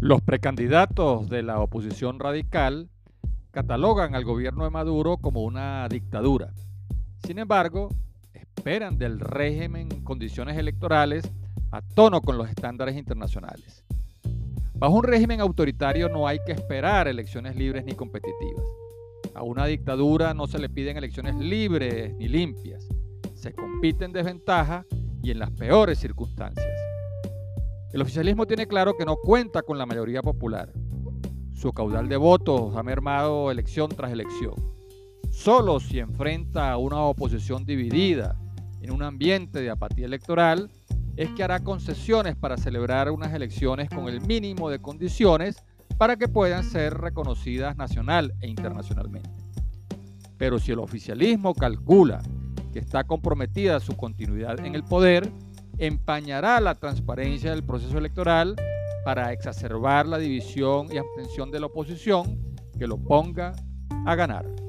Los precandidatos de la oposición radical catalogan al gobierno de Maduro como una dictadura. Sin embargo, esperan del régimen condiciones electorales a tono con los estándares internacionales. Bajo un régimen autoritario no hay que esperar elecciones libres ni competitivas. A una dictadura no se le piden elecciones libres ni limpias. Se compite en desventaja y en las peores circunstancias. El oficialismo tiene claro que no cuenta con la mayoría popular. Su caudal de votos ha mermado elección tras elección. Solo si enfrenta a una oposición dividida en un ambiente de apatía electoral, es que hará concesiones para celebrar unas elecciones con el mínimo de condiciones para que puedan ser reconocidas nacional e internacionalmente. Pero si el oficialismo calcula que está comprometida su continuidad en el poder, empañará la transparencia del proceso electoral para exacerbar la división y abstención de la oposición que lo ponga a ganar.